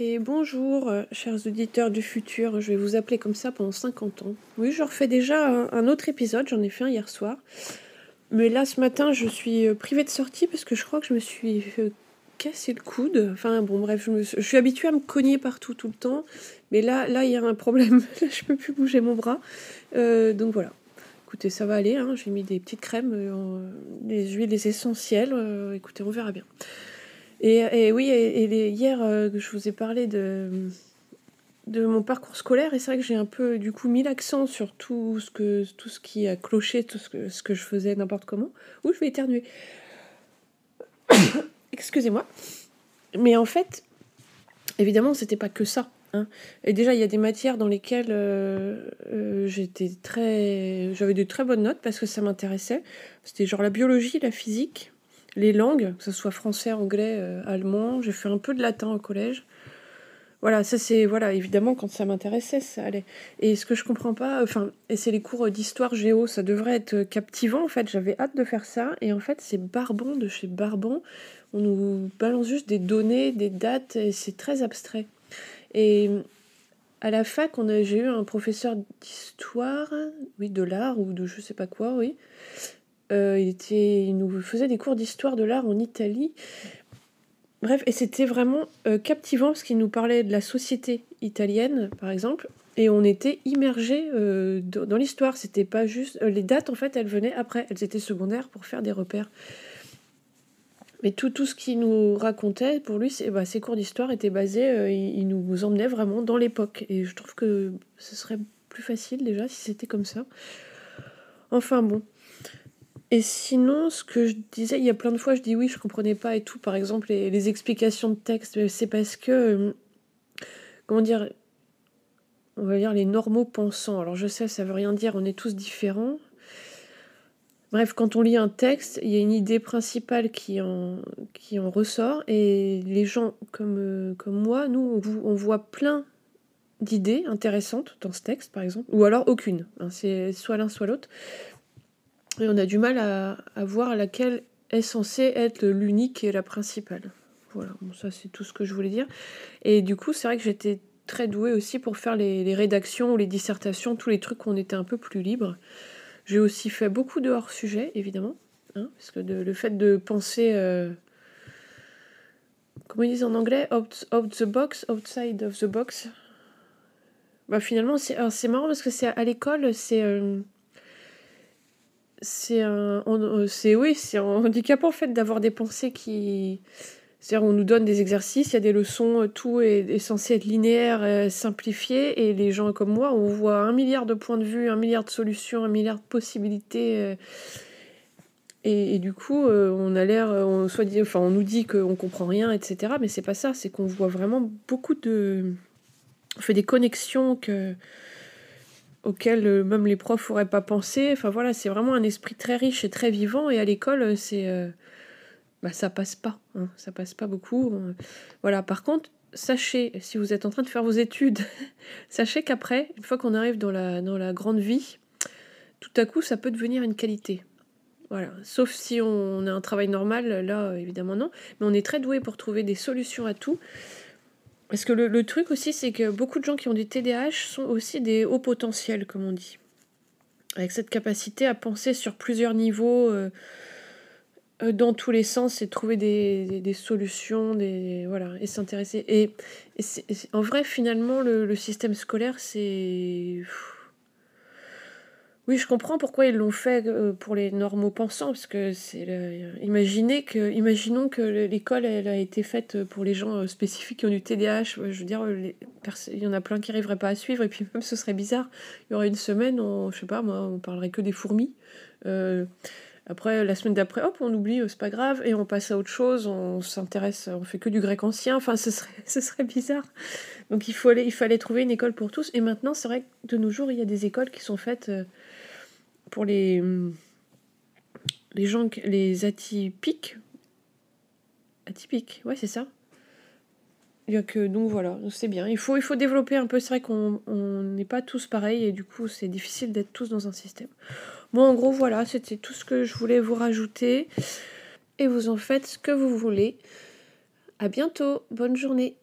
Et bonjour, euh, chers auditeurs du futur, je vais vous appeler comme ça pendant 50 ans. Oui, je refais déjà un, autre épisode, j'en ai fait un hier soir. Mais là, ce matin, je suis euh, privée de sortie parce que je crois que je me suis euh, cassé le coude. Enfin, bon, bref, je, suis- habituée à me cogner partout tout le temps. Mais là, là, il y a un problème. Là, je peux plus bouger mon bras. Donc voilà. Écoutez, ça va aller. hein. J'ai mis des petites crèmes, des huiles essentielles. Écoutez, on verra bien. Et, oui, et, hier, euh, je vous ai parlé de, de mon parcours scolaire, et c'est vrai que j'ai un peu, du coup, mis l'accent sur tout ce, que, tout ce qui a cloché, tout ce que, ce que je faisais n'importe comment. Ouh, je vais éternuer. Excusez-moi. Mais en fait, évidemment, c'était pas que ça. hein. Et déjà, il y a des matières dans lesquelles euh, euh, j'étais très, j'avais de très bonnes notes parce que ça m'intéressait. C'était genre la biologie, la physique, les langues, que ce soit français, anglais, euh, allemand. J'ai fait un peu de latin au collège. Voilà, ça c'est voilà évidemment quand ça m'intéressait, ça allait. Et ce que je comprends pas, enfin, et c'est les cours d'histoire géo, ça devrait être captivant en fait. J'avais hâte de faire ça et en fait c'est Barbon de chez Barbon. On nous balance juste des données, des dates et c'est très abstrait. Et à la fac, a, j'ai eu un professeur d'histoire, oui, de l'art ou de je sais pas quoi, oui. Euh, il, nous faisait des cours d'histoire de l'art en Italie. Bref, et c'était vraiment euh, captivant parce qu'il nous parlait de la société italienne, par exemple, et on était immergé euh, dans, l'histoire. C'était pas juste les dates, en fait, elles venaient après, elles étaient secondaires pour faire des repères. Mais tout, tout ce qu'il nous racontait, pour lui, bah, ses cours d'histoire étaient basés, il nous emmenait vraiment dans l'époque. Et je trouve que ce serait plus facile déjà si c'était comme ça. Enfin bon. Et sinon, ce que je disais, il y a plein de fois, je dis oui, je comprenais pas et tout. Par exemple, les, explications de texte, mais c'est parce que, euh, comment dire, on va dire les normaux pensants. Alors je sais, ça veut rien dire, on est tous différents. Bref, quand on lit un texte, il y a une idée principale qui en, qui en ressort. Et les gens comme, euh, comme moi, nous, on voit plein d'idées intéressantes dans ce texte, par exemple. Ou alors aucune. hein, c'est soit l'un, soit l'autre. On a du mal à, voir laquelle est censée être l'unique et la principale. Voilà, ça c'est tout ce que je voulais dire. Et du coup, c'est vrai que j'étais très douée aussi pour faire les, rédactions ou les dissertations, tous les trucs où on était un peu plus libre. J'ai aussi fait beaucoup de hors-sujet, évidemment, hein, parce que le fait de penser, euh, comment ils disent en anglais, out, the box, outside of the box. Bah finalement, c'est marrant parce que c'est à l'école, c'est euh, c'est un, euh, c'est oui, c'est en fait d'avoir des pensées qui, c'est-à-dire on nous donne des exercices, il y a des leçons, euh, tout est, censé être linéaire, euh, simplifié, et les gens comme moi, on voit un milliard de points de vue, un milliard de solutions, un milliard de possibilités. et, du coup, on a l'air, on, soit dit, enfin, on nous dit qu'on comprend rien, etc. Mais c'est pas ça, c'est qu'on voit vraiment beaucoup de. On fait des connexions que, auxquelles euh, même les profs n'auraient pas pensé. Enfin voilà, c'est vraiment un esprit très riche et très vivant. Et à l'école, euh, c'est. euh, bah, ça passe pas. hein, ça passe pas beaucoup. Voilà, par contre, sachez, si vous êtes en train de faire vos études, sachez qu'après, une fois qu'on arrive dans la, dans la grande vie, tout à coup, ça peut devenir une qualité. Voilà, sauf si on a un travail normal, là, évidemment non. Mais on est très doué pour trouver des solutions à tout. Parce que le, le truc aussi, c'est que beaucoup de gens qui ont du TDAH sont aussi des hauts potentiels, comme on dit. Avec cette capacité à penser sur plusieurs niveaux, euh, euh, dans tous les sens, et trouver des, des- des solutions, des, voilà, et s'intéresser. Et, et en vrai, finalement, le, le système scolaire, c'est... Oui, je comprends pourquoi ils l'ont fait euh, pour les normaux pensants, parce que c'est imaginons que l'école elle a été faite pour les gens euh, spécifiques qui ont du TDAH. Ouais, Je veux dire, il y en a plein qui n'arriveraient pas à suivre, et puis même ce serait bizarre. Il y aurait une semaine, on, je sais pas, moi, on parlerait que des fourmis. Euh, après, la semaine d'après, hop, on oublie, euh, c'est pas grave, et on passe à autre chose. On s'intéresse, on fait que du grec ancien. Enfin, ce serait, ce serait bizarre. Donc il faut aller, il fallait trouver une école pour tous. Et maintenant, c'est vrai que de nos jours, il y a des écoles qui sont faites. euh, pour les, hum, les gens, les atypiques. Atypiques, ouais, c'est ça. Que, donc voilà, c'est bien. Il faut, il faut développer un peu. C'est vrai qu'on on n'est pas tous pareils et du coup, c'est difficile d'être tous dans un système. Bon, en gros, voilà, c'était tout ce que je voulais vous rajouter. Et vous en faites ce que vous voulez. À bientôt. Bonne journée.